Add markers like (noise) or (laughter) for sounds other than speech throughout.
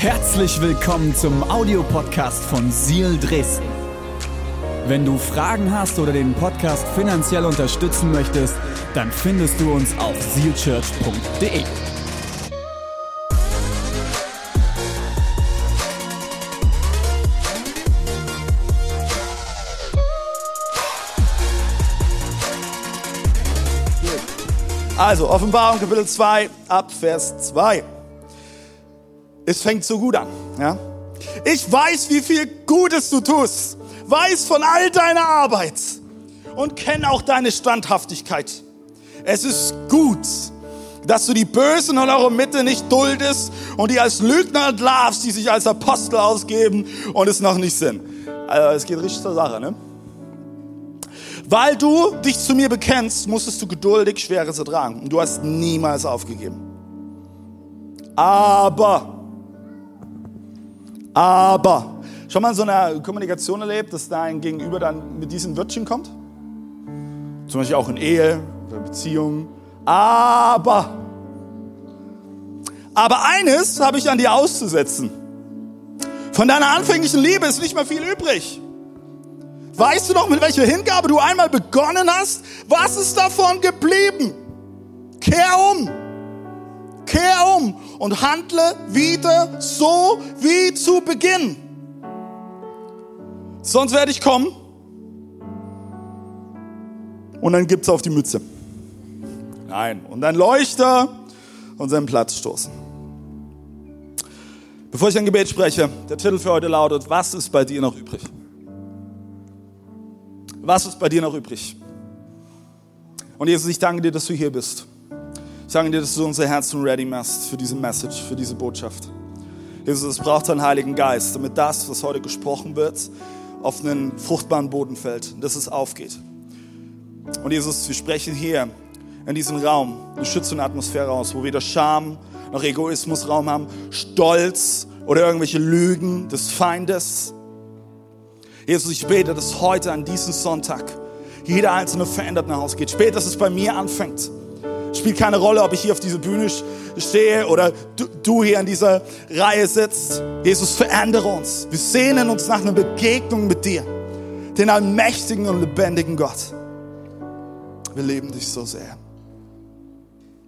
Herzlich willkommen zum Audiopodcast von Seal Dresden. Wenn du Fragen hast oder den Podcast finanziell unterstützen möchtest, dann findest du uns auf sealchurch.de. Also, Offenbarung Kapitel 2, ab Vers 2. Es fängt so gut an. Ja? Ich weiß, wie viel Gutes du tust, weiß von all deiner Arbeit und kenne auch deine Standhaftigkeit. Es ist gut, dass du die Bösen in eurer Mitte nicht duldest und die als Lügner entlarvst, die sich als Apostel ausgeben und es noch nicht sind. Also, es geht richtig zur Sache, ne? Weil du dich zu mir bekennst, musstest du geduldig Schweres ertragen. Und du hast niemals aufgegeben. Aber, aber, schon mal in so einer Kommunikation erlebt, dass dein Gegenüber dann mit diesen Wörtchen kommt? Zum Beispiel auch in Ehe oder Beziehungen. Aber, aber eines habe ich an dir auszusetzen. Von deiner anfänglichen Liebe ist nicht mehr viel übrig. Weißt du noch, mit welcher Hingabe du einmal begonnen hast? Was ist davon geblieben? Kehr um. Kehr um und handle wieder so wie zu Beginn. Sonst werde ich kommen und dann gibt's auf die Mütze. Nein, und dann Leuchter und seinen Platz stoßen. Bevor ich ein Gebet spreche, der Titel für heute lautet, was ist bei dir noch übrig? Was ist bei dir noch übrig? Und Jesus, ich danke dir, dass du hier bist. Danke dir, dass du unser Herzen ready machst für diese Message, für diese Botschaft. Jesus, es braucht deinen Heiligen Geist, damit das, was heute gesprochen wird, auf einen fruchtbaren Boden fällt, dass es aufgeht. Und Jesus, wir sprechen hier in diesem Raum eine schützende Atmosphäre aus, wo weder Scham noch Egoismus Raum haben, Stolz oder irgendwelche Lügen des Feindes. Jesus, ich bete, dass heute an diesem Sonntag jeder einzelne verändert nach Hause geht. Es bei mir anfängt. Spielt keine Rolle, ob ich hier auf dieser Bühne stehe oder du, du hier in dieser Reihe sitzt. Jesus, verändere uns. Wir sehnen uns nach einer Begegnung mit dir, den allmächtigen und lebendigen Gott. Wir lieben dich so sehr.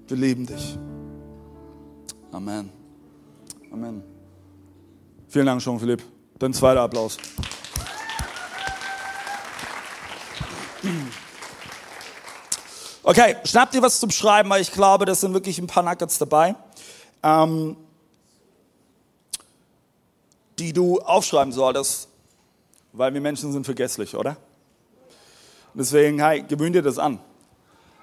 Wir lieben dich. Amen. Amen. Vielen Dank schon, Philipp. Dein zweiter Applaus. Okay, schnapp dir was zum Schreiben, weil ich glaube, das sind wirklich ein paar Nuggets dabei, ähm, die du aufschreiben solltest, weil wir Menschen sind vergesslich, oder? Deswegen, hey, gewöhn dir das an.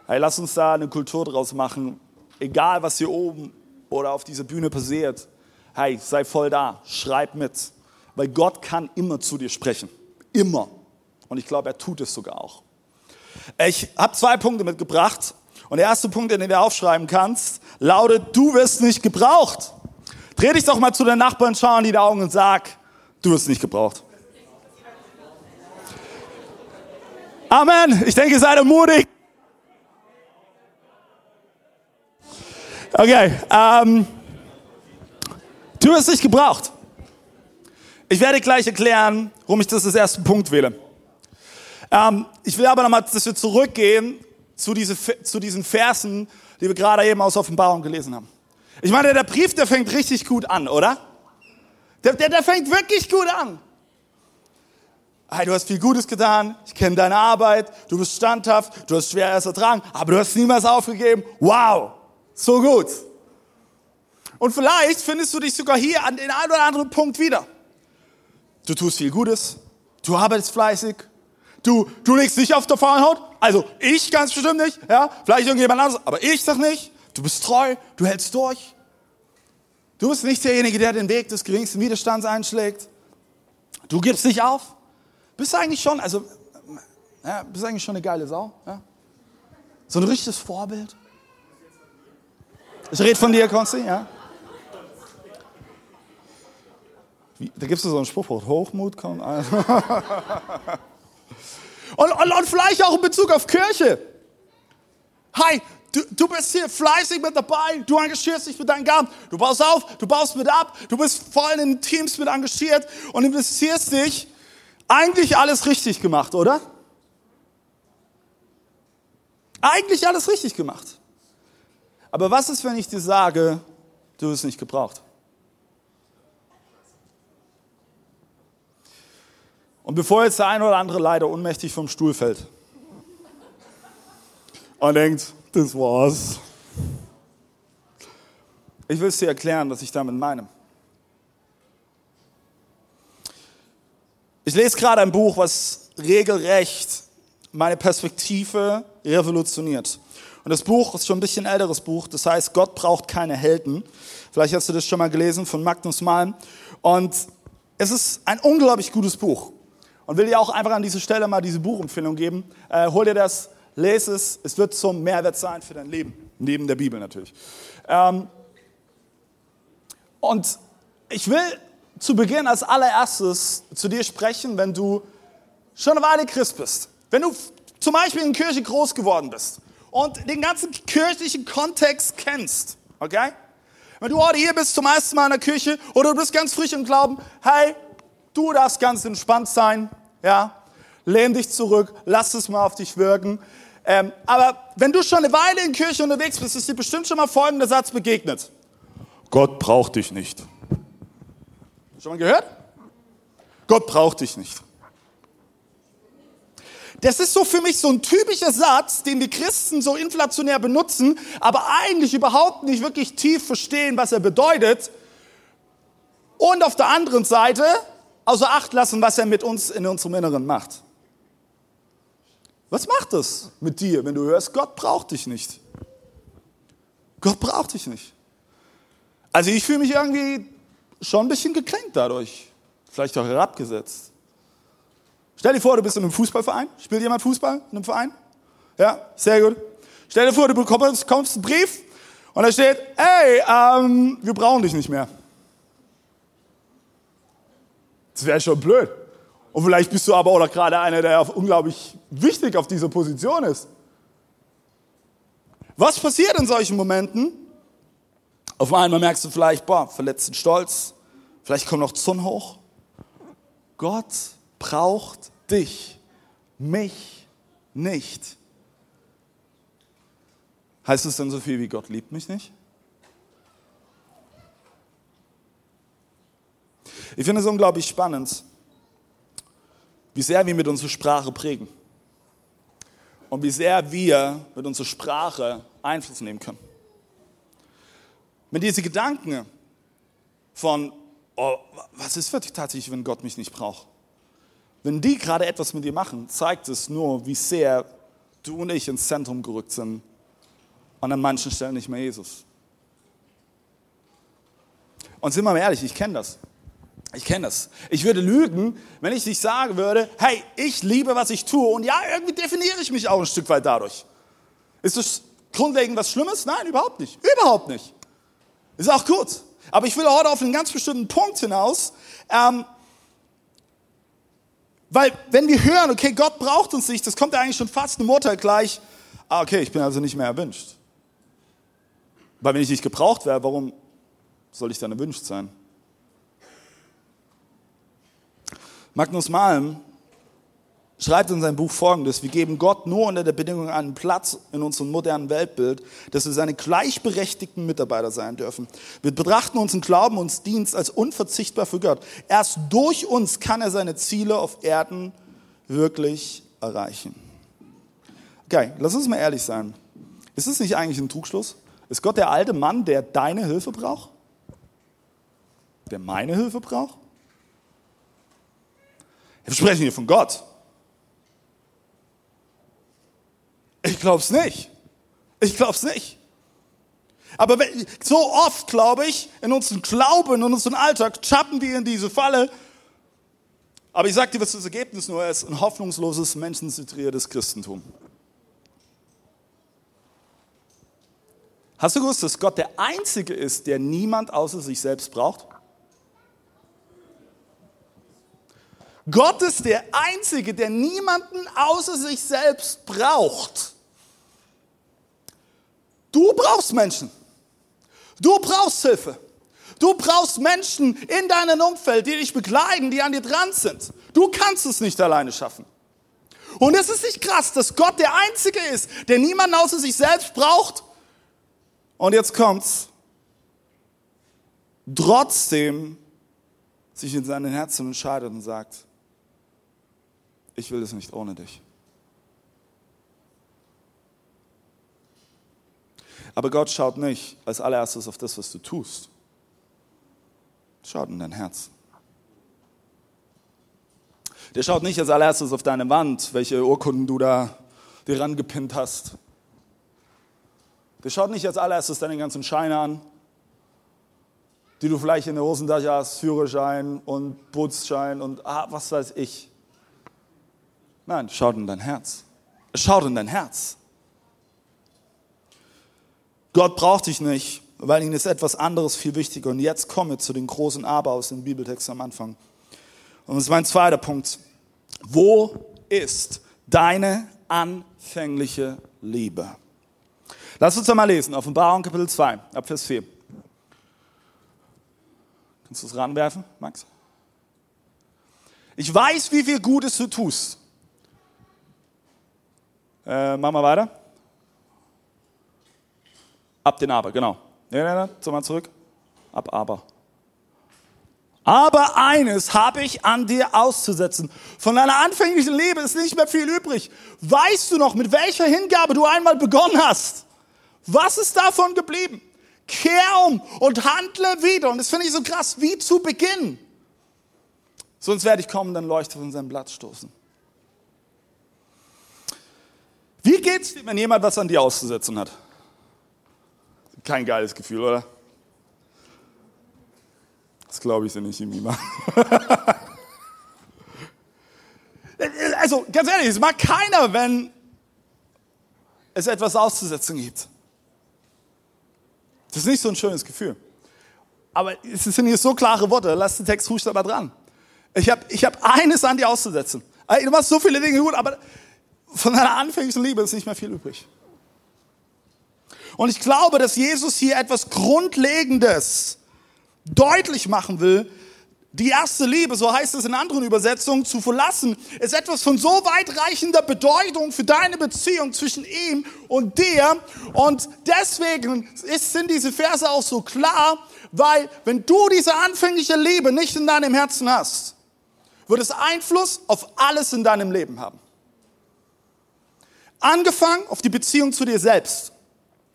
Hey, lass uns da eine Kultur draus machen, egal was hier oben oder auf dieser Bühne passiert. Hey, sei voll da, schreib mit, weil Gott kann immer zu dir sprechen, immer. Und ich glaube, er tut es sogar auch. Ich habe zwei Punkte mitgebracht. Und der erste Punkt, den du aufschreiben kannst, lautet, du wirst nicht gebraucht. Dreh dich doch mal zu den Nachbarn, schau in die Augen und sag, du wirst nicht gebraucht. Amen. Ich denke, seid mutig. Okay. Ähm, du wirst nicht gebraucht. Ich werde gleich erklären, warum ich das als ersten Punkt wähle. Ähm, ich will aber nochmal, dass wir zurückgehen zu, diese, zu diesen Versen, die wir gerade eben aus Offenbarung gelesen haben. Ich meine, der Brief, der fängt richtig gut an, oder? Der, der, der fängt wirklich gut an. Hey, du hast viel Gutes getan, ich kenne deine Arbeit, du bist standhaft, du hast schwer erst ertragen, aber du hast niemals aufgegeben. Wow, so gut. Und vielleicht findest du dich sogar hier an den einen oder anderen Punkt wieder. Du tust viel Gutes, du arbeitest fleißig, Du, du legst nicht auf der Fahrenhaut? Also ich ganz bestimmt nicht, ja? Vielleicht irgendjemand anderes, aber ich sag nicht. Du bist treu, du hältst durch. Du bist nicht derjenige, der den Weg des geringsten Widerstands einschlägt. Du gibst nicht auf. Bist eigentlich schon, also, ja, bist eigentlich schon eine geile Sau, ja? So ein richtiges Vorbild. Ich rede von dir, Konsti, ja? Wie, da gibt es so einen Spruchwort, Hochmut kommt. (laughs) Und, und, und vielleicht auch in Bezug auf Kirche. Hi, Du, du bist hier fleißig mit dabei, du engagierst dich mit deinen Gaben, du baust auf, du baust mit ab, du bist voll in Teams mit engagiert und investierst dich. Eigentlich alles richtig gemacht, oder? Eigentlich alles richtig gemacht. Aber was ist, wenn ich dir sage, du hast es nicht gebraucht? Und bevor jetzt der eine oder andere leider ohnmächtig vom Stuhl fällt und denkt, das war's. Ich will es dir erklären, was ich damit meine. Ich lese gerade ein Buch, was regelrecht meine Perspektive revolutioniert. Und das Buch ist schon ein bisschen älteres Buch, das heißt Gott braucht keine Helden. Vielleicht hast du das schon mal gelesen von Magnus Malm. Und es ist ein unglaublich gutes Buch. Und will dir auch einfach an dieser Stelle mal diese Buchempfehlung geben. Äh, hol dir das, lese es, es wird zum Mehrwert sein für dein Leben. Neben der Bibel natürlich. Ähm, und ich will zu Beginn als allererstes zu dir sprechen, wenn du schon eine Weile Christ bist. Wenn du zum Beispiel in Kirche groß geworden bist und den ganzen kirchlichen Kontext kennst, okay? Wenn du heute hier bist zum ersten Mal in der Kirche oder du bist ganz frisch im Glauben, hey, du darfst ganz entspannt sein, ja? Lehn dich zurück, lass es mal auf dich wirken. Ähm, aber wenn du schon eine Weile in Kirche unterwegs bist, ist dir bestimmt schon mal folgender Satz begegnet. Gott braucht dich nicht. Schon mal gehört? Gott braucht dich nicht. Das ist so für mich so ein typischer Satz, den die Christen so inflationär benutzen, aber eigentlich überhaupt nicht wirklich tief verstehen, was er bedeutet. Und auf der anderen Seite außer Acht lassen, was er mit uns in unserem Inneren macht. Was macht das mit dir, wenn du hörst, Gott braucht dich nicht? Gott braucht dich nicht. Also ich fühle mich irgendwie schon ein bisschen gekränkt dadurch, vielleicht auch herabgesetzt. Stell dir vor, du bist in einem Fußballverein. Spielt jemand Fußball in einem Verein? Ja, sehr gut. Stell dir vor, du bekommst, bekommst einen Brief und da steht, hey, ähm, wir brauchen dich nicht mehr. Das wäre schon blöd. Und vielleicht bist du aber auch gerade einer, der unglaublich wichtig auf dieser Position ist. Was passiert in solchen Momenten? Auf einmal merkst du vielleicht, boah, verletzten Stolz, vielleicht kommt noch Zorn hoch. Gott braucht dich, mich nicht. Heißt es denn so viel wie Gott liebt mich nicht? Ich finde es unglaublich spannend, wie sehr wir mit unserer Sprache prägen und wie sehr wir mit unserer Sprache Einfluss nehmen können. Wenn diese Gedanken von, oh, was ist tatsächlich, wenn Gott mich nicht braucht, wenn die gerade etwas mit dir machen, zeigt es nur, wie sehr du und ich ins Zentrum gerückt sind und an manchen Stellen nicht mehr Jesus. Und sind wir mal ehrlich, ich kenne das. Ich kenne das. Ich würde lügen, wenn ich nicht sagen würde, hey, ich liebe, was ich tue. Und ja, irgendwie definiere ich mich auch ein Stück weit dadurch. Ist das grundlegend was Schlimmes? Nein, überhaupt nicht. Überhaupt nicht. Ist auch gut. Aber ich will heute auf einen ganz bestimmten Punkt hinaus. Ähm, weil wenn wir hören, okay, Gott braucht uns nicht, das kommt ja eigentlich schon fast im Urteil gleich. Ah, okay, ich bin also nicht mehr erwünscht. Weil wenn ich nicht gebraucht wäre, warum soll ich dann erwünscht sein? Magnus Malm schreibt in seinem Buch folgendes, wir geben Gott nur unter der Bedingung einen Platz in unserem modernen Weltbild, dass wir seine gleichberechtigten Mitarbeiter sein dürfen. Wir betrachten unseren Glauben, und Dienst als unverzichtbar für Gott. Erst durch uns kann er seine Ziele auf Erden wirklich erreichen. Okay, lass uns mal ehrlich sein. Ist es nicht eigentlich ein Trugschluss? Ist Gott der alte Mann, der deine Hilfe braucht? Der meine Hilfe braucht? Wir sprechen hier von Gott. Ich glaube es nicht. Ich glaube es nicht. Aber so oft, glaube ich, in unserem Glauben, in unserem Alltag, tappen wir in diese Falle. Aber ich sage dir, was das Ergebnis nur ist, ein hoffnungsloses, menschenzentriertes Christentum. Hast du gewusst, dass Gott der Einzige ist, der niemand außer sich selbst braucht? Gott ist der Einzige, der niemanden außer sich selbst braucht. Du brauchst Menschen. Du brauchst Hilfe. Du brauchst Menschen in deinem Umfeld, die dich begleiten, die an dir dran sind. Du kannst es nicht alleine schaffen. Und es ist nicht krass, dass Gott der Einzige ist, der niemanden außer sich selbst braucht. Und jetzt kommt's. Trotzdem sich in seinem Herzen entscheidet und sagt, ich will es nicht ohne dich. Aber Gott schaut nicht als allererstes auf das, was du tust. Schaut in dein Herz. Der schaut nicht als allererstes auf deine Wand, welche Urkunden du da dir rangepinnt hast. Der schaut nicht als allererstes deine ganzen Scheine an, die du vielleicht in der Hosentasche hast, Führerschein und Bootsschein und ah, was weiß ich. Nein, schaut in dein Herz. Schaut in dein Herz. Gott braucht dich nicht, weil ihm ist etwas anderes viel wichtiger. Und jetzt komme zu den großen Aber aus dem Bibeltext am Anfang. Und das ist mein zweiter Punkt. Wo ist deine anfängliche Liebe? Lass uns einmal lesen, Offenbarung Kapitel 2, ab Vers 4. Kannst du es ranwerfen, Max? Ich weiß, wie viel Gutes du tust. Äh, machen wir weiter. Ab den Aber, genau. Ja, ja, ja, so zurück. Ab Aber. Aber eines habe ich an dir auszusetzen. Von deiner anfänglichen Liebe ist nicht mehr viel übrig. Weißt du noch, mit welcher Hingabe du einmal begonnen hast? Was ist davon geblieben? Kehr um und handle wieder. Und das finde ich so krass, wie zu Beginn. Sonst werde ich kommen, dann leuchtet von seinem Blatt stoßen. Wie geht's dir, wenn jemand was an dir auszusetzen hat? Kein geiles Gefühl, oder? Das glaube ich so nicht mal. (laughs) also ganz ehrlich, es mag keiner, wenn es etwas auszusetzen gibt. Das ist nicht so ein schönes Gefühl. Aber es sind hier so klare Worte, lass den Text ruhig dabei dran. Ich habe ich hab eines an dir auszusetzen. Du machst so viele Dinge gut, aber von deiner anfänglichen Liebe ist nicht mehr viel übrig. Und ich glaube, dass Jesus hier etwas Grundlegendes deutlich machen will, die erste Liebe, so heißt es in anderen Übersetzungen, zu verlassen, ist etwas von so weitreichender Bedeutung für deine Beziehung zwischen ihm und dir. Und deswegen ist, sind diese Verse auch so klar, weil wenn du diese anfängliche Liebe nicht in deinem Herzen hast, wird es Einfluss auf alles in deinem Leben haben. Angefangen auf die Beziehung zu dir selbst.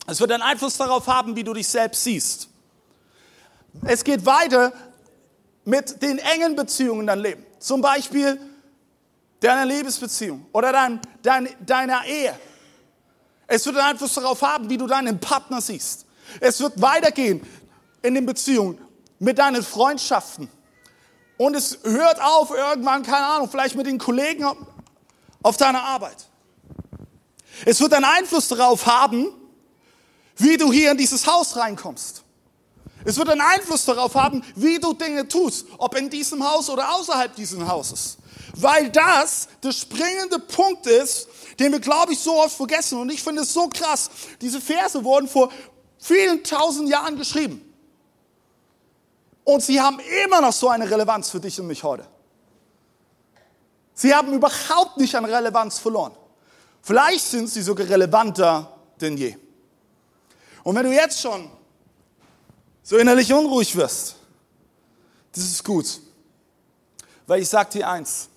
Es wird einen Einfluss darauf haben, wie du dich selbst siehst. Es geht weiter mit den engen Beziehungen in deinem Leben. Zum Beispiel deiner Liebesbeziehung oder dein, dein, deiner Ehe. Es wird einen Einfluss darauf haben, wie du deinen Partner siehst. Es wird weitergehen in den Beziehungen mit deinen Freundschaften. Und es hört auf irgendwann, keine Ahnung, vielleicht mit den Kollegen auf deiner Arbeit. Es wird einen Einfluss darauf haben, wie du hier in dieses Haus reinkommst. Es wird einen Einfluss darauf haben, wie du Dinge tust, ob in diesem Haus oder außerhalb dieses Hauses. Weil das der springende Punkt ist, den wir, glaube ich, so oft vergessen. Und ich finde es so krass. Diese Verse wurden vor vielen tausend Jahren geschrieben. Und sie haben immer noch so eine Relevanz für dich und mich heute. Sie haben überhaupt nicht an Relevanz verloren. Vielleicht sind sie sogar relevanter denn je. Und wenn du jetzt schon so innerlich unruhig wirst, das ist gut. Weil ich sage dir eins,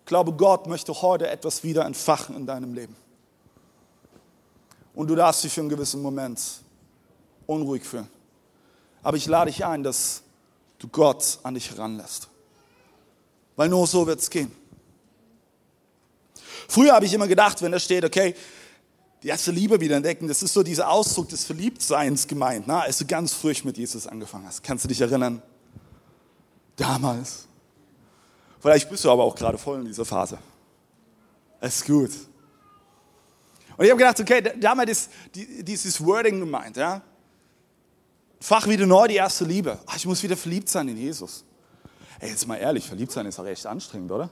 ich glaube, Gott möchte heute etwas wieder entfachen in deinem Leben. Und du darfst dich für einen gewissen Moment unruhig fühlen. Aber ich lade dich ein, dass du Gott an dich heranlässt. Weil nur so wird es gehen. Früher habe ich immer gedacht, wenn da steht, okay, die erste Liebe wieder entdecken, das ist so dieser Ausdruck des Verliebtseins gemeint, ne? als du ganz früh mit Jesus angefangen hast. Kannst du dich erinnern? Damals. Vielleicht bist du aber auch gerade voll in dieser Phase. Es ist gut. Und ich habe gedacht, okay, damals ist dieses Wording gemeint, ja. Fach wieder neu die erste Liebe. Ach, ich muss wieder verliebt sein in Jesus. Ey, jetzt mal ehrlich, verliebt sein ist doch echt anstrengend, oder?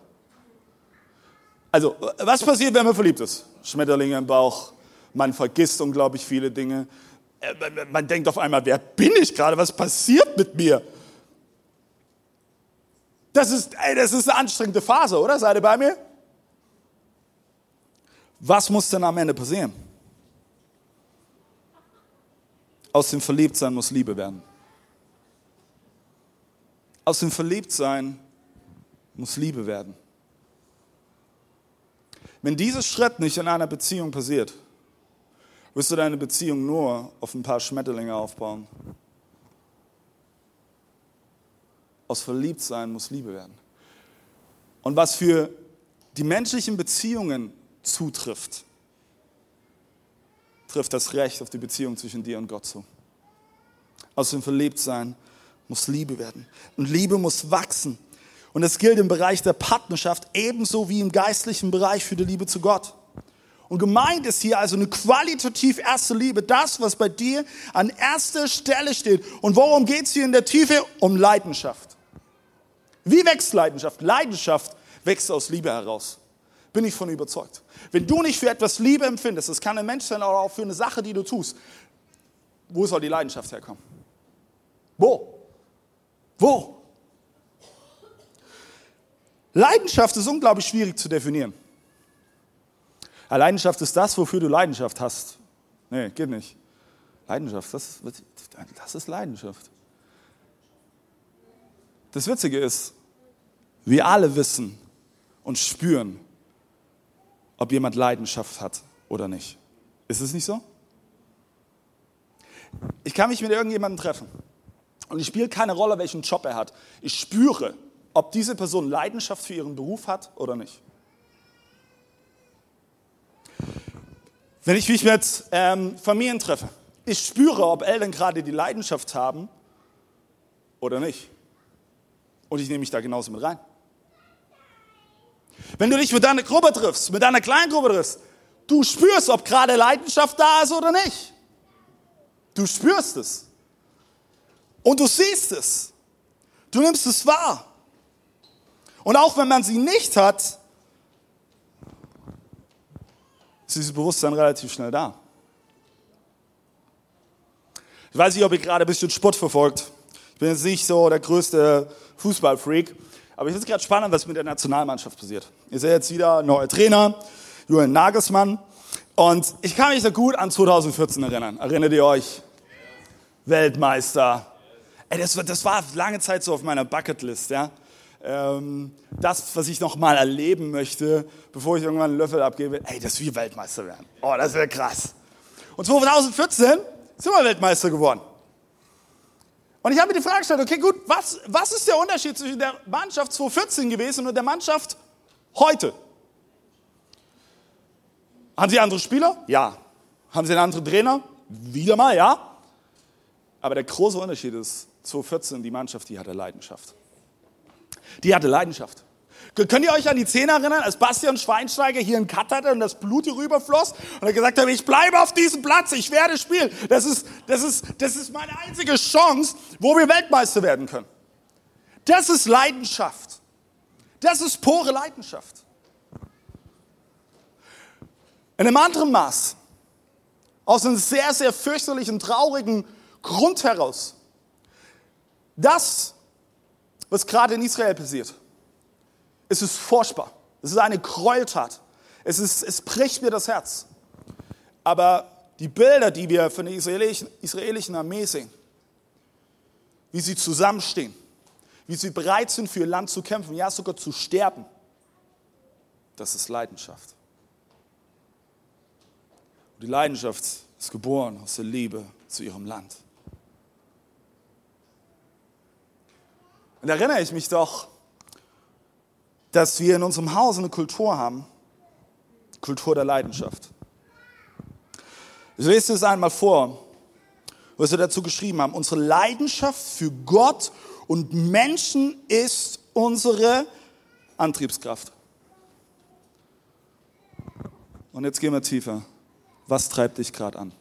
Also, was passiert, wenn man verliebt ist? Schmetterlinge im Bauch, Man vergisst unglaublich viele Dinge. Äh, man denkt auf einmal, wer bin ich gerade? Was passiert mit mir? Das ist, ey, das ist eine anstrengende Phase, oder? Seid ihr bei mir? Was muss denn am Ende passieren? Aus dem Verliebtsein muss Liebe werden. Aus dem Verliebtsein muss Liebe werden. Wenn dieser Schritt nicht in einer Beziehung passiert, wirst du deine Beziehung nur auf ein paar Schmetterlinge aufbauen. Aus Verliebtsein muss Liebe werden. Und was für die menschlichen Beziehungen zutrifft, trifft das Recht auf die Beziehung zwischen dir und Gott zu. Aus dem Verliebtsein muss Liebe werden. Und Liebe muss wachsen. Und das gilt im Bereich der Partnerschaft ebenso wie im geistlichen Bereich für die Liebe zu Gott. Und gemeint ist hier also eine qualitativ erste Liebe, das, was bei dir an erster Stelle steht. Und worum geht es hier in der Tiefe? Um Leidenschaft. Wie wächst Leidenschaft? Leidenschaft wächst aus Liebe heraus. Bin ich von überzeugt. Wenn du nicht für etwas Liebe empfindest, das kann ein Mensch sein, aber auch für eine Sache, die du tust, wo soll die Leidenschaft herkommen? Wo? Wo? Leidenschaft ist unglaublich schwierig zu definieren. Leidenschaft ist das, wofür du Leidenschaft hast. Nee, geht nicht. Leidenschaft, das, das ist Leidenschaft. Das Witzige ist, wir alle wissen und spüren, ob jemand Leidenschaft hat oder nicht. Ist es nicht so? Ich kann mich mit irgendjemandem treffen und es spielt keine Rolle, welchen Job er hat. Ich spüre, ob diese Person Leidenschaft für ihren Beruf hat oder nicht. Wenn ich mich mit ähm, Familien treffe, ich spüre, ob Eltern gerade die Leidenschaft haben oder nicht. Und ich nehme mich da genauso mit rein. Wenn du dich mit deiner Gruppe triffst, mit deiner kleinen Gruppe triffst, du spürst, ob gerade Leidenschaft da ist oder nicht. Du spürst es. Und du siehst es. Du nimmst es wahr. Und auch wenn man sie nicht hat, ist dieses Bewusstsein relativ schnell da. Ich weiß nicht, ob ihr gerade ein bisschen Sport verfolgt. Ich bin jetzt nicht so der größte Fußballfreak, aber ich finde es gerade spannend, was mit der Nationalmannschaft passiert. Ihr seht jetzt wieder neuer Trainer, Julian Nagelsmann. Und ich kann mich da gut an 2014 erinnern. Erinnert ihr euch? Weltmeister. Ey, das, das war lange Zeit so auf meiner Bucketlist, ja ähm, das, was ich noch mal erleben möchte, bevor ich irgendwann einen Löffel abgebe, ey, dass wir Weltmeister werden. Oh, das wäre krass. Und 2014 sind wir Weltmeister geworden. Und ich habe mir die Frage gestellt, okay, gut, was, was ist der Unterschied zwischen der Mannschaft 2014 gewesen und der Mannschaft heute? Haben sie andere Spieler? Ja. Haben sie einen anderen Trainer? Wieder mal, ja. Aber der große Unterschied ist, 2014, die Mannschaft, die hatte Leidenschaft. Die hatte Leidenschaft. Könnt ihr euch an die Szene erinnern, als Bastian Schweinsteiger hier einen Cut hatte und das Blut hier rüberfloss und er gesagt hat, ich bleibe auf diesem Platz, ich werde spielen. Das ist, das ist, das ist meine einzige Chance, wo wir Weltmeister werden können. Das ist Leidenschaft. Das ist pure Leidenschaft. In einem anderen Maß, aus einem sehr, sehr fürchterlichen, traurigen Grund heraus, das was gerade in Israel passiert. Es ist furchtbar. Es ist eine Gräueltat. Es, ist, es bricht mir das Herz. Aber die Bilder, die wir von der israelischen, israelischen Armee sehen, wie sie zusammenstehen, wie sie bereit sind, für ihr Land zu kämpfen, ja sogar zu sterben, das ist Leidenschaft. Und die Leidenschaft ist geboren aus der Liebe zu ihrem Land. Und da erinnere ich mich doch, dass wir in unserem Haus eine Kultur haben, Kultur der Leidenschaft. Ich lese es einmal vor, was wir dazu geschrieben haben. Unsere Leidenschaft für Gott und Menschen ist unsere Antriebskraft. Und jetzt gehen wir tiefer. Was treibt dich gerade an?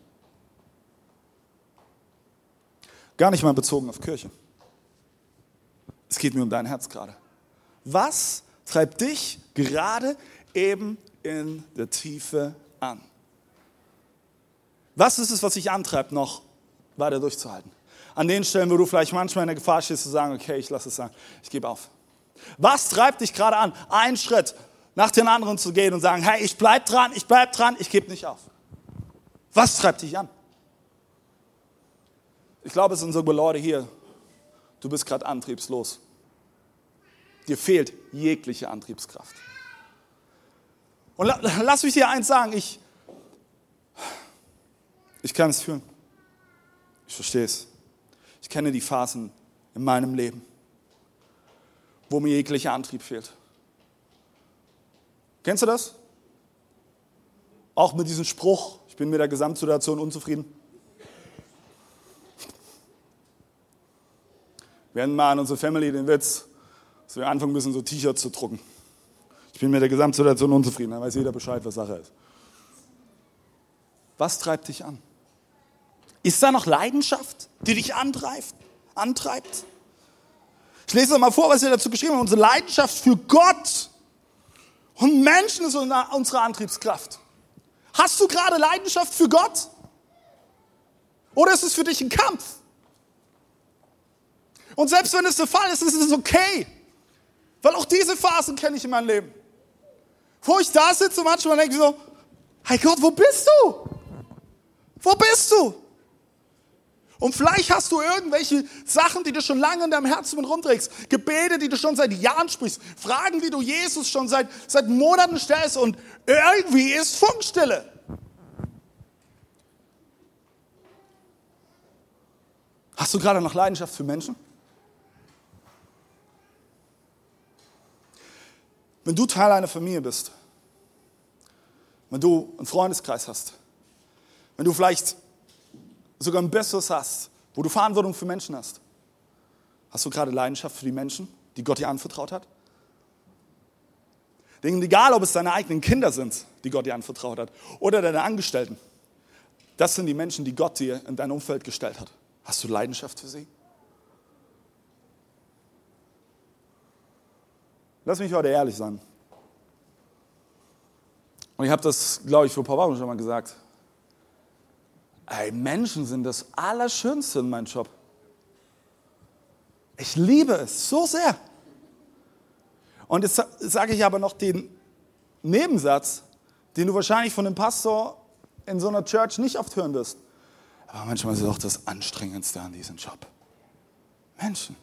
Gar nicht mal bezogen auf Kirche. Es geht mir um dein Herz gerade. Was treibt dich gerade eben in der Tiefe an? Was ist es, was dich antreibt, noch weiter durchzuhalten? An den Stellen, wo du vielleicht manchmal in der Gefahr stehst, zu sagen, okay, ich lasse es sein, ich gebe auf. Was treibt dich gerade an, einen Schritt nach den anderen zu gehen und sagen, hey, ich bleib dran, ich bleib dran, ich gebe nicht auf? Was treibt dich an? Ich glaube, es sind sogar Leute hier, du bist gerade antriebslos. Dir fehlt jegliche Antriebskraft. Und lass mich dir eins sagen, ich, ich kann es fühlen. Ich verstehe es. Ich kenne die Phasen in meinem Leben, wo mir jeglicher Antrieb fehlt. Kennst du das? Auch mit diesem Spruch, ich bin mit der Gesamtsituation unzufrieden. Wir hatten mal in unserer Family den Witz, dass wir anfangen müssen, so T-Shirts zu drucken. Ich bin mit der Gesamtsituation unzufrieden, dann weiß jeder Bescheid, was Sache ist. Was treibt dich an? Ist da noch Leidenschaft, die dich antreibt? antreibt? Ich lese mal vor, was wir dazu geschrieben haben. Unsere Leidenschaft für Gott und Menschen ist unsere Antriebskraft. Hast du gerade Leidenschaft für Gott? Oder ist es für dich ein Kampf? Und selbst wenn es der Fall ist, ist es okay. Weil auch diese Phasen kenne ich in meinem Leben. Wo ich da sitze und manchmal denke ich so, hey Gott, wo bist du? Wo bist du? Und vielleicht hast du irgendwelche Sachen, die du schon lange in deinem Herzen mit rumträgst. Gebete, die du schon seit Jahren sprichst. Fragen, die du Jesus schon seit, seit Monaten stellst und irgendwie ist Funkstille. Hast du gerade noch Leidenschaft für Menschen? Wenn du Teil einer Familie bist, wenn du einen Freundeskreis hast, wenn du vielleicht sogar ein besseres hast, wo du Verantwortung für Menschen hast. Hast du gerade Leidenschaft für die Menschen, die Gott dir anvertraut hat? Denn egal, ob es deine eigenen Kinder sind, die Gott dir anvertraut hat, oder deine Angestellten, das sind die Menschen, die Gott dir in dein Umfeld gestellt hat. Hast du Leidenschaft für sie? Lass mich heute ehrlich sein. Und ich habe das, glaube ich, vor ein paar Wochen schon mal gesagt. Ey, Menschen sind das Allerschönste in meinem Job. Ich liebe es so sehr. Und jetzt sage ich aber noch den Nebensatz, den du wahrscheinlich von dem Pastor in so einer Church nicht oft hören wirst. Aber manchmal ist es auch das Anstrengendste an diesem Job. Menschen.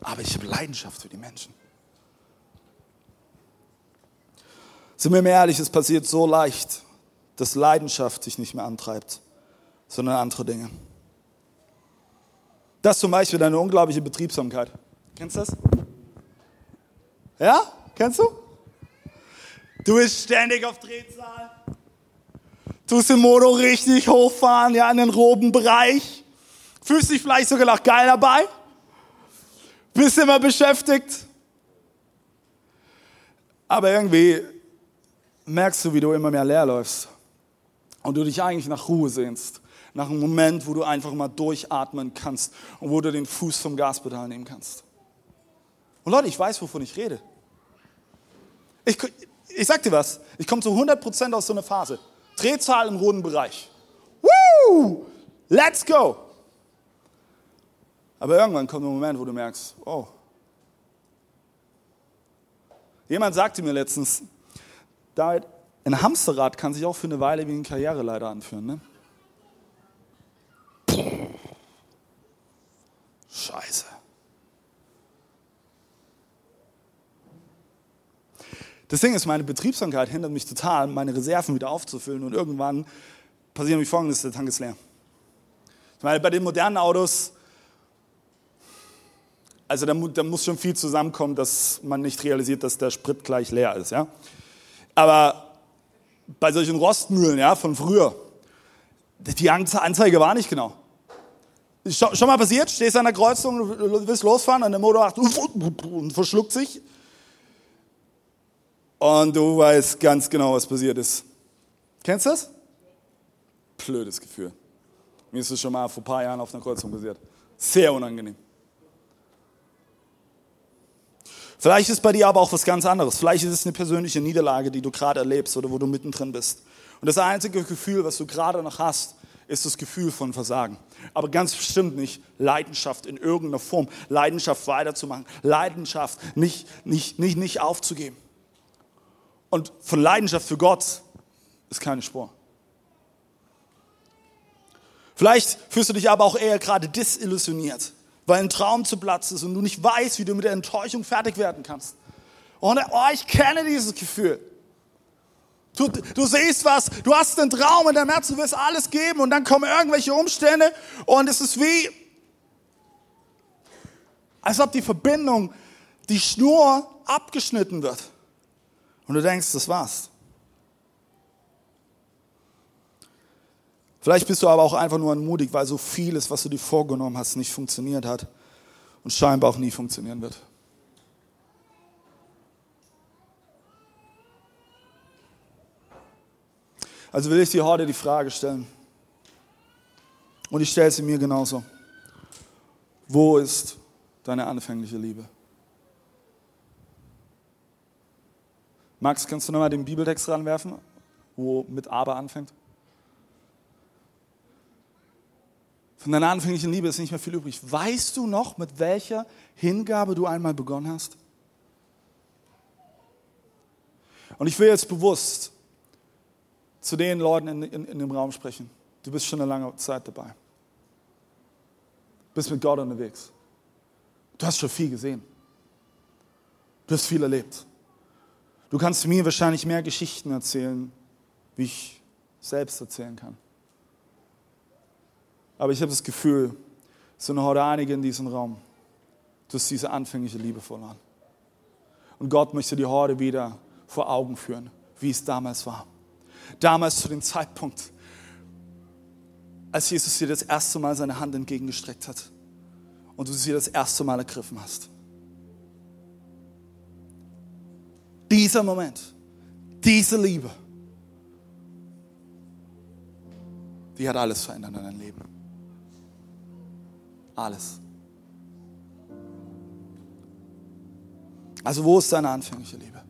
Aber ich habe Leidenschaft für die Menschen. Sind wir mal ehrlich, es passiert so leicht, dass Leidenschaft dich nicht mehr antreibt, sondern andere Dinge. Das zum Beispiel deine unglaubliche Betriebsamkeit. Kennst du das? Ja? Kennst du? Du bist ständig auf Drehzahl. Tust den Motor richtig hochfahren, ja, in den roten Bereich. Fühlst dich vielleicht sogar noch geil dabei. Bist immer beschäftigt. Aber irgendwie merkst du, wie du immer mehr leer läufst und du dich eigentlich nach Ruhe sehnst, nach einem Moment, wo du einfach mal durchatmen kannst und wo du den Fuß vom Gaspedal nehmen kannst. Und Leute, ich weiß, wovon ich rede. Ich, ich sag dir was, ich komme zu 100% aus so einer Phase. Drehzahl im roten Bereich. Woo! Let's go! Aber irgendwann kommt ein Moment, wo du merkst, oh. Jemand sagte mir letztens, ein Hamsterrad kann sich auch für eine Weile wie eine Karriereleiter anführen. Ne? Scheiße. Das Ding ist, meine Betriebsamkeit hindert mich total, meine Reserven wieder aufzufüllen und irgendwann passiert nämlich folgendes, der Tank ist leer. Ich meine, bei den modernen Autos, also da, da muss schon viel zusammenkommen, dass man nicht realisiert, dass der Sprit gleich leer ist. Ja? Aber bei solchen Rostmühlen ja, von früher, die Anzeige war nicht genau. Schon, schon mal passiert, stehst an der Kreuzung, willst losfahren und der Motor macht und verschluckt sich. Und du weißt ganz genau, was passiert ist. Kennst du das? Blödes Gefühl. Mir ist es schon mal vor ein paar Jahren auf einer Kreuzung passiert. Sehr unangenehm. Vielleicht ist bei dir aber auch was ganz anderes. Vielleicht ist es eine persönliche Niederlage, die du gerade erlebst oder wo du mittendrin bist. Und das einzige Gefühl, was du gerade noch hast, ist das Gefühl von Versagen. Aber ganz bestimmt nicht Leidenschaft in irgendeiner Form. Leidenschaft weiterzumachen. Leidenschaft nicht, nicht, nicht, nicht aufzugeben. Und von Leidenschaft für Gott ist keine Spur. Vielleicht fühlst du dich aber auch eher gerade disillusioniert, weil ein Traum zu Platz ist und du nicht weißt, wie du mit der Enttäuschung fertig werden kannst. Und oh, ich kenne dieses Gefühl. Du, du siehst was, du hast einen Traum in deinem Herzen, du willst alles geben und dann kommen irgendwelche Umstände und es ist wie, als ob die Verbindung, die Schnur abgeschnitten wird. Und du denkst, das war's. Vielleicht bist du aber auch einfach nur entmutigt, weil so vieles, was du dir vorgenommen hast, nicht funktioniert hat und scheinbar auch nie funktionieren wird. Also will ich dir heute die Frage stellen. Und ich stelle sie mir genauso. Wo ist deine anfängliche Liebe? Max, kannst du nochmal den Bibeltext ranwerfen, wo mit Aber anfängt? Von deiner anfänglichen Liebe ist nicht mehr viel übrig. Weißt du noch, mit welcher Hingabe du einmal begonnen hast? Und ich will jetzt bewusst zu den Leuten in, in, in dem Raum sprechen. Du bist schon eine lange Zeit dabei. Bist mit Gott unterwegs. Du hast schon viel gesehen. Du hast viel erlebt. Du kannst mir wahrscheinlich mehr Geschichten erzählen, wie ich selbst erzählen kann. Aber ich habe das Gefühl, es sind heute einige in diesem Raum, du hast diese anfängliche Liebe verloren. Und Gott möchte dir heute wieder vor Augen führen, wie es damals war. Damals zu dem Zeitpunkt, als Jesus dir das erste Mal seine Hand entgegengestreckt hat und du sie das erste Mal ergriffen hast. Dieser Moment, diese Liebe, die hat alles verändert in deinem Leben. Alles. Also wo ist deine anfängliche Liebe?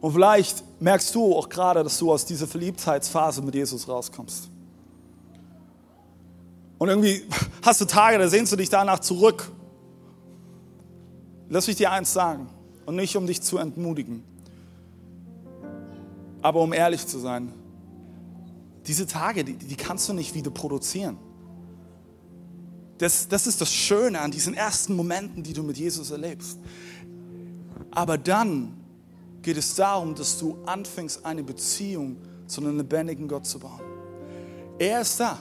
Und vielleicht merkst du auch gerade, dass du aus dieser Verliebtheitsphase mit Jesus rauskommst. Und irgendwie hast du Tage, da sehnst du dich danach zurück. Lass mich dir eins sagen, und nicht um dich zu entmutigen, aber um ehrlich zu sein. Diese Tage, die, die kannst du nicht wieder produzieren. Das, das ist das Schöne an diesen ersten Momenten, die du mit Jesus erlebst. Aber dann geht es darum, dass du anfängst, eine Beziehung zu einem lebendigen Gott zu bauen. Er ist da.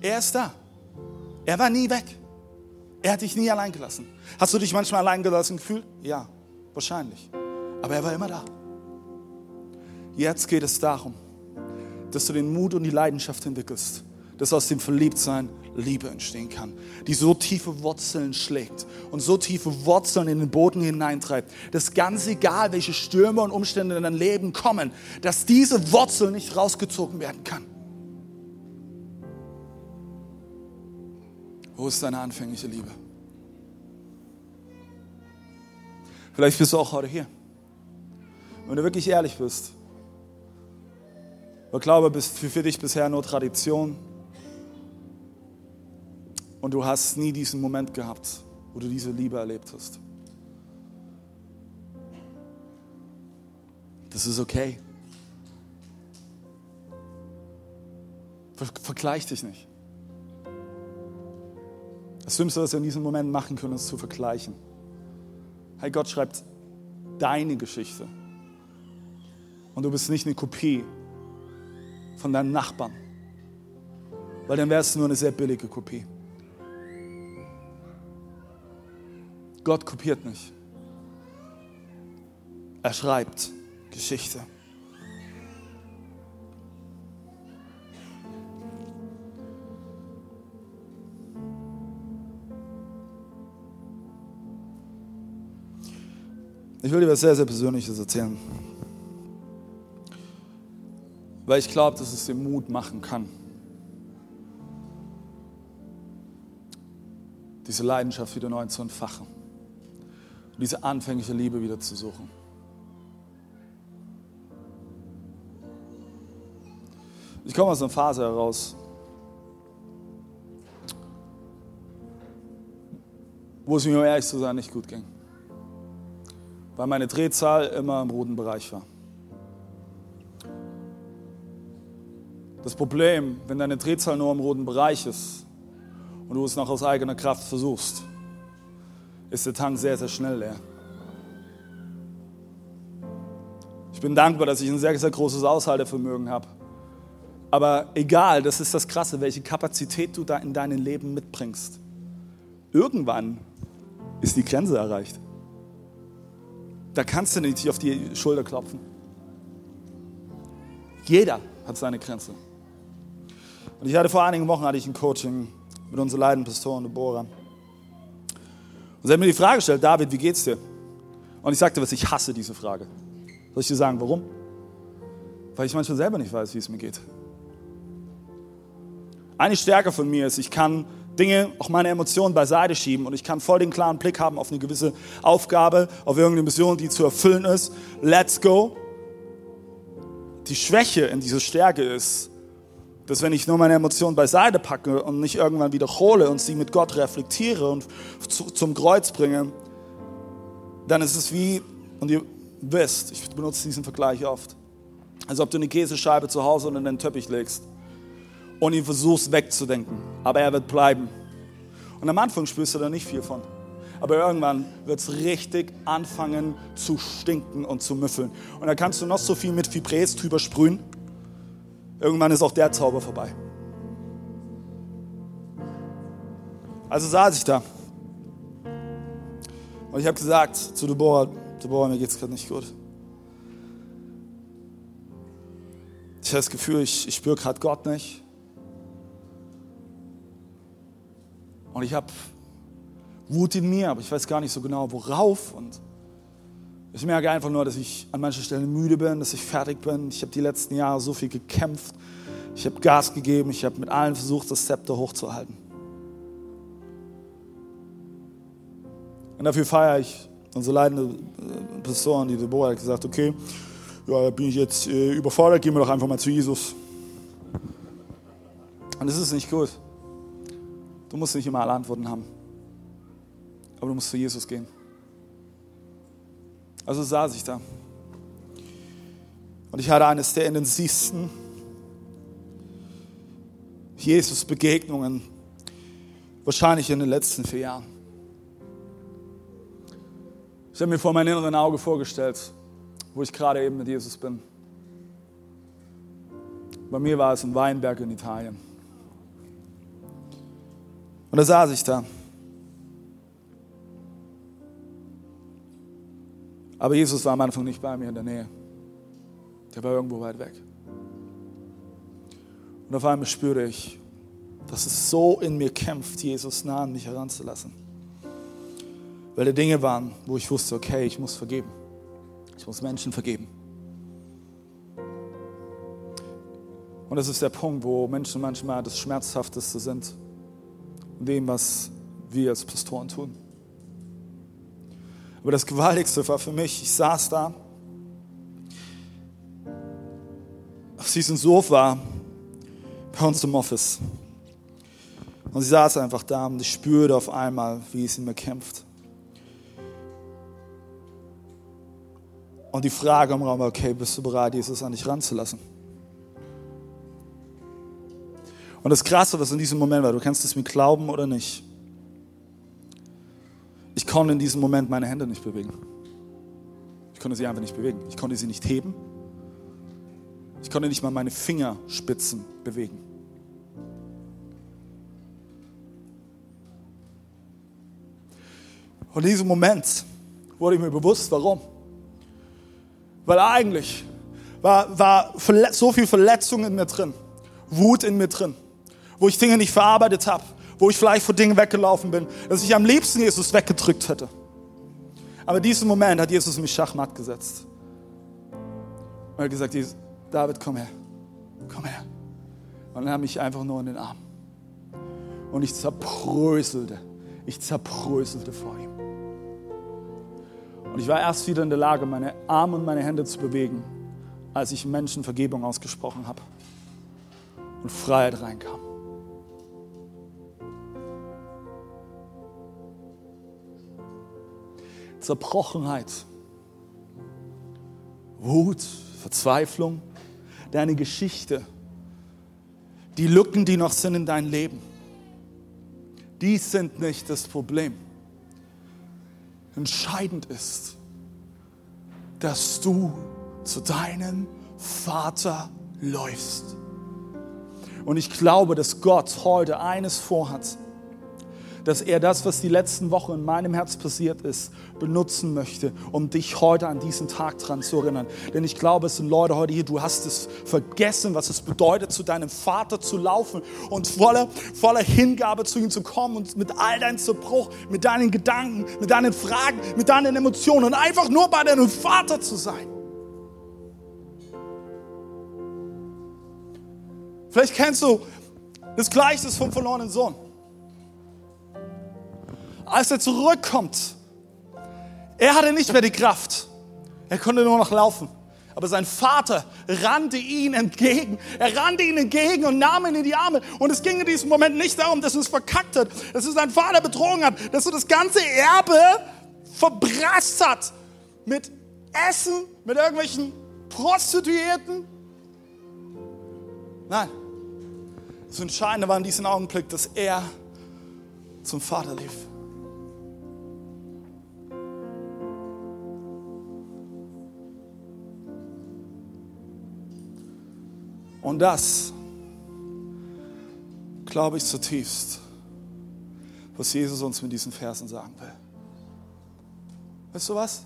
Er ist da. Er war nie weg. Er hat dich nie allein gelassen. Hast du dich manchmal allein gelassen gefühlt? Ja, wahrscheinlich. Aber er war immer da. Jetzt geht es darum, dass du den Mut und die Leidenschaft entwickelst, dass aus dem Verliebtsein Liebe entstehen kann, die so tiefe Wurzeln schlägt und so tiefe Wurzeln in den Boden hineintreibt, dass ganz egal, welche Stürme und Umstände in dein Leben kommen, dass diese Wurzel nicht rausgezogen werden kann. Wo ist deine anfängliche Liebe? Vielleicht bist du auch heute hier. Wenn du wirklich ehrlich bist, weil Glaube ist für dich bisher nur Tradition. Und du hast nie diesen Moment gehabt, wo du diese Liebe erlebt hast. Das ist okay. Ver vergleich dich nicht. Das Schlimmste, was wir in diesem Moment machen können, ist zu vergleichen. Hey, Gott schreibt deine Geschichte. Und du bist nicht eine Kopie von deinem Nachbarn. Weil dann wäre es nur eine sehr billige Kopie. Gott kopiert nicht. Er schreibt Geschichte. Ich will dir was sehr, sehr Persönliches erzählen weil ich glaube, dass es dir Mut machen kann. diese Leidenschaft wieder neu zu entfachen und diese anfängliche Liebe wieder zu suchen. Ich komme aus einer Phase heraus, wo es mir, um ehrlich zu sein, nicht gut ging. Weil meine Drehzahl immer im roten Bereich war. Das Problem, wenn deine Drehzahl nur im roten Bereich ist und du es noch aus eigener Kraft versuchst, ist der Tank sehr, sehr schnell leer. Ich bin dankbar, dass ich ein sehr, sehr großes Aushaltevermögen habe. Aber egal, das ist das Krasse, welche Kapazität du da in deinem Leben mitbringst. Irgendwann ist die Grenze erreicht. Da kannst du nicht auf die Schulter klopfen. Jeder hat seine Grenze. Und ich hatte vor einigen Wochen hatte ich ein Coaching mit unserer Leidenpastorin Deborah. Und sie hat mir die Frage gestellt, David, wie geht's dir? Und ich sagte was, ich hasse diese Frage. Soll ich dir sagen, warum? Weil ich manchmal selber nicht weiß, wie es mir geht. Eine Stärke von mir ist, ich kann Dinge, auch meine Emotionen beiseite schieben und ich kann voll den klaren Blick haben auf eine gewisse Aufgabe, auf irgendeine Mission, die zu erfüllen ist. Let's go. Die Schwäche in dieser Stärke ist, dass wenn ich nur meine Emotionen beiseite packe und nicht irgendwann wiederhole und sie mit Gott reflektiere und zu, zum Kreuz bringe, dann ist es wie, und ihr wisst, ich benutze diesen Vergleich oft, als ob du eine Käsescheibe zu Hause unter den Teppich legst und ihn versuchst wegzudenken. Aber er wird bleiben. Und am Anfang spürst du da nicht viel von. Aber irgendwann wird es richtig anfangen zu stinken und zu müffeln. Und da kannst du noch so viel mit Fibres drüber sprühen. Irgendwann ist auch der Zauber vorbei. Also saß ich da. Und ich habe gesagt zu Deborah, Deborah, mir geht es gerade nicht gut. Ich habe das Gefühl, ich, ich spüre gerade Gott nicht. Und ich habe Wut in mir, aber ich weiß gar nicht so genau, worauf. Und ich merke einfach nur, dass ich an manchen Stellen müde bin, dass ich fertig bin. Ich habe die letzten Jahre so viel gekämpft. Ich habe Gas gegeben. Ich habe mit allen versucht, das Zepter hochzuhalten. Und dafür feiere ich unsere leidende äh, Person, die Deborah hat gesagt, okay, ja, bin ich jetzt äh, überfordert, gehen wir doch einfach mal zu Jesus. Und das ist nicht gut. Du musst nicht immer alle Antworten haben. Aber du musst zu Jesus gehen. Also saß ich da. Und ich hatte eines der intensivsten Jesus-Begegnungen, wahrscheinlich in den letzten vier Jahren. Ich habe mir vor meinem inneren Auge vorgestellt, wo ich gerade eben mit Jesus bin. Bei mir war es ein Weinberg in Italien. Und da saß ich da. Aber Jesus war am Anfang nicht bei mir in der Nähe. Der war irgendwo weit weg. Und auf einmal spürte ich, dass es so in mir kämpft, Jesus nah an mich heranzulassen. Weil da Dinge waren, wo ich wusste, okay, ich muss vergeben. Ich muss Menschen vergeben. Und das ist der Punkt, wo Menschen manchmal das Schmerzhafteste sind dem, was wir als Pastoren tun. Aber das Gewaltigste war für mich, ich saß da auf diesem Sofa bei uns im Office. Und sie saß einfach da und ich spürte auf einmal, wie es in mir kämpft. Und die Frage im Raum war, okay, bist du bereit, Jesus an dich ranzulassen? Und das Krasse, was in diesem Moment war, du kannst es mir glauben oder nicht. Ich konnte in diesem Moment meine Hände nicht bewegen. Ich konnte sie einfach nicht bewegen. Ich konnte sie nicht heben. Ich konnte nicht mal meine Fingerspitzen bewegen. Und in diesem Moment wurde ich mir bewusst, warum. Weil eigentlich war, war so viel Verletzung in mir drin, Wut in mir drin wo ich Dinge nicht verarbeitet habe, wo ich vielleicht vor Dingen weggelaufen bin, dass ich am liebsten Jesus weggedrückt hätte. Aber in diesem Moment hat Jesus mich Schachmatt gesetzt. Und er hat gesagt, David, komm her, komm her. Und er nahm mich einfach nur in den Arm. Und ich zerbröselte ich zerbröselte vor ihm. Und ich war erst wieder in der Lage, meine Arme und meine Hände zu bewegen, als ich Menschen Vergebung ausgesprochen habe und Freiheit reinkam. Zerbrochenheit, Wut, Verzweiflung, deine Geschichte, die Lücken, die noch sind in deinem Leben, die sind nicht das Problem. Entscheidend ist, dass du zu deinem Vater läufst. Und ich glaube, dass Gott heute eines vorhat dass er das, was die letzten Wochen in meinem Herz passiert ist, benutzen möchte, um dich heute an diesen Tag dran zu erinnern. Denn ich glaube, es sind Leute heute hier, du hast es vergessen, was es bedeutet, zu deinem Vater zu laufen und voller, voller Hingabe zu ihm zu kommen und mit all deinem Zerbruch, mit deinen Gedanken, mit deinen Fragen, mit deinen Emotionen und einfach nur bei deinem Vater zu sein. Vielleicht kennst du das Gleichnis vom verlorenen Sohn als er zurückkommt, er hatte nicht mehr die Kraft. Er konnte nur noch laufen. Aber sein Vater rannte ihn entgegen. Er rannte ihn entgegen und nahm ihn in die Arme. Und es ging in diesem Moment nicht darum, dass er es verkackt hat, dass er seinen Vater betrogen hat, dass er das ganze Erbe verbrasst hat. Mit Essen, mit irgendwelchen Prostituierten. Nein. Das Entscheidende war in diesem Augenblick, dass er zum Vater lief. Und das glaube ich zutiefst, was Jesus uns mit diesen Versen sagen will. Weißt du was?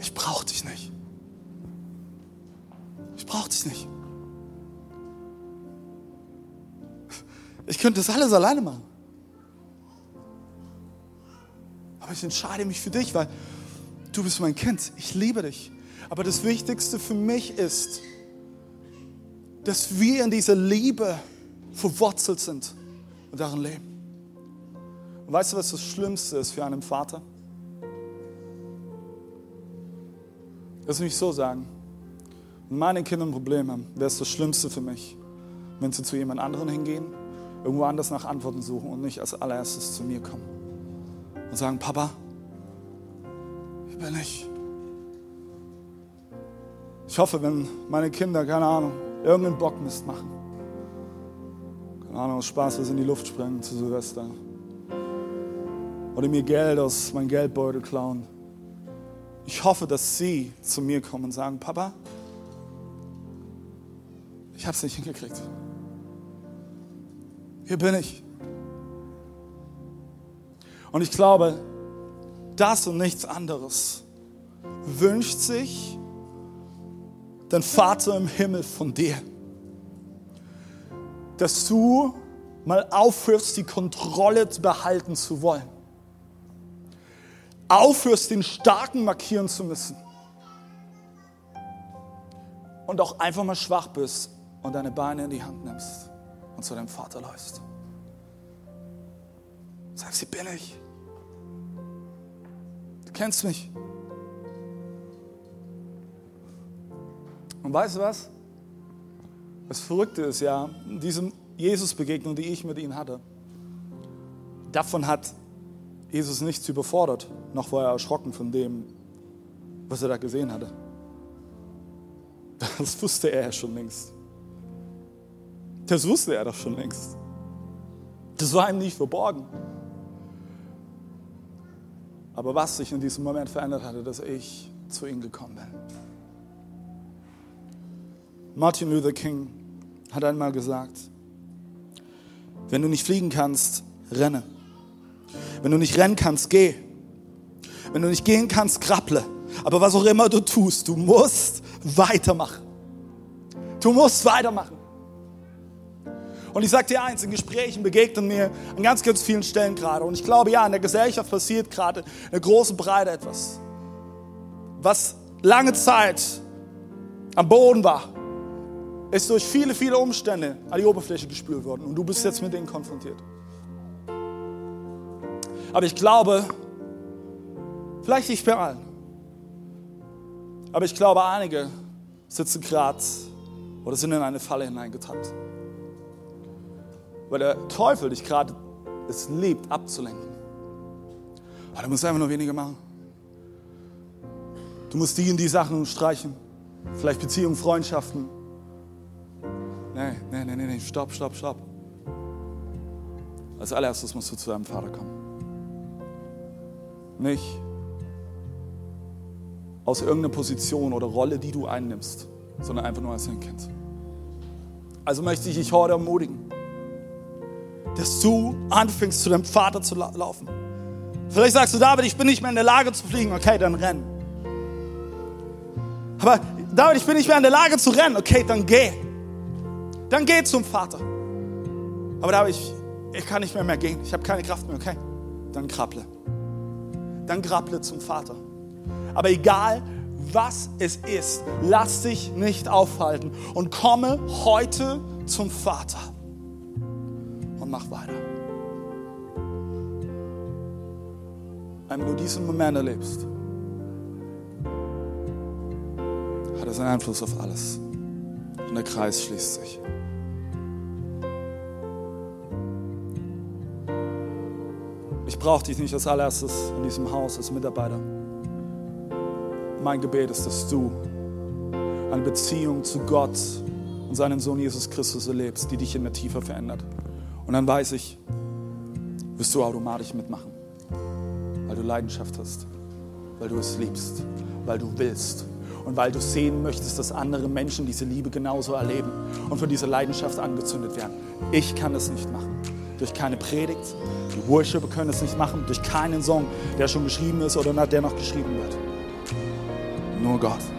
Ich brauche dich nicht. Ich brauche dich nicht. Ich könnte das alles alleine machen. Aber ich entscheide mich für dich, weil du bist mein Kind. Ich liebe dich. Aber das Wichtigste für mich ist, dass wir in dieser Liebe verwurzelt sind und darin leben. Und weißt du, was das Schlimmste ist für einen Vater? Lass mich so sagen. Wenn meine Kinder ein Problem haben, wäre es das Schlimmste für mich, wenn sie zu jemand anderen hingehen, irgendwo anders nach Antworten suchen und nicht als allererstes zu mir kommen und sagen, Papa, hier bin ich. Ich hoffe, wenn meine Kinder, keine Ahnung, irgendeinen Bockmist machen. Keine Ahnung, aus Spaß was in die Luft sprengen zu Silvester. Oder mir Geld aus meinem Geldbeutel klauen. Ich hoffe, dass sie zu mir kommen und sagen, Papa, ich habe es nicht hingekriegt. Hier bin ich. Und ich glaube, das und nichts anderes wünscht sich dein Vater im Himmel von dir. Dass du mal aufhörst, die Kontrolle behalten zu wollen. Aufhörst, den Starken markieren zu müssen. Und auch einfach mal schwach bist und deine Beine in die Hand nimmst und zu deinem Vater läufst. Sagst, hier bin ich. Du kennst mich. Und weißt du was? Das Verrückte ist ja, diese Jesus-Begegnung, die ich mit ihm hatte, davon hat Jesus nichts überfordert, noch war er erschrocken von dem, was er da gesehen hatte. Das wusste er ja schon längst. Das wusste er doch schon längst. Das war ihm nicht verborgen. Aber was sich in diesem Moment verändert hatte, dass ich zu ihm gekommen bin. Martin Luther King hat einmal gesagt, wenn du nicht fliegen kannst, renne. Wenn du nicht rennen kannst, geh. Wenn du nicht gehen kannst, krabble. Aber was auch immer du tust, du musst weitermachen. Du musst weitermachen. Und ich sage dir eins, in Gesprächen begegnen mir an ganz, ganz vielen Stellen gerade. Und ich glaube, ja, in der Gesellschaft passiert gerade eine große Breite etwas, was lange Zeit am Boden war, ist durch viele, viele Umstände an die Oberfläche gespült worden und du bist jetzt mit denen konfrontiert. Aber ich glaube, vielleicht nicht bei allen, aber ich glaube, einige sitzen gerade oder sind in eine Falle hineingetappt. Weil der Teufel dich gerade es liebt, abzulenken. Aber du musst einfach nur weniger machen. Du musst die und die Sachen streichen. Vielleicht Beziehungen, Freundschaften. Nee, nee, nee, nee, stopp, stopp, stopp. Als allererstes musst du zu deinem Vater kommen. Nicht aus irgendeiner Position oder Rolle, die du einnimmst, sondern einfach nur als ein Kind. Also möchte ich dich heute ermutigen, dass du anfängst, zu deinem Vater zu laufen. Vielleicht sagst du, David, ich bin nicht mehr in der Lage zu fliegen. Okay, dann renn. Aber David, ich bin nicht mehr in der Lage zu rennen. Okay, dann geh. Dann geh zum Vater. Aber David, ich, ich kann nicht mehr mehr gehen. Ich habe keine Kraft mehr. Okay, dann krabble. Dann krabble zum Vater. Aber egal, was es ist, lass dich nicht aufhalten und komme heute zum Vater und mach weiter. Wenn du diesen Moment erlebst, hat es einen Einfluss auf alles. Und der Kreis schließt sich. Ich brauche dich nicht als allererstes in diesem Haus als Mitarbeiter. Mein Gebet ist, dass du eine Beziehung zu Gott und seinem Sohn Jesus Christus erlebst, die dich in der Tiefe verändert. Und dann weiß ich, wirst du automatisch mitmachen, weil du Leidenschaft hast, weil du es liebst, weil du willst und weil du sehen möchtest, dass andere Menschen diese Liebe genauso erleben und von dieser Leidenschaft angezündet werden. Ich kann es nicht machen. Durch keine Predigt, die Worshipper können es nicht machen, durch keinen Song, der schon geschrieben ist oder der noch geschrieben wird. Nur Gott.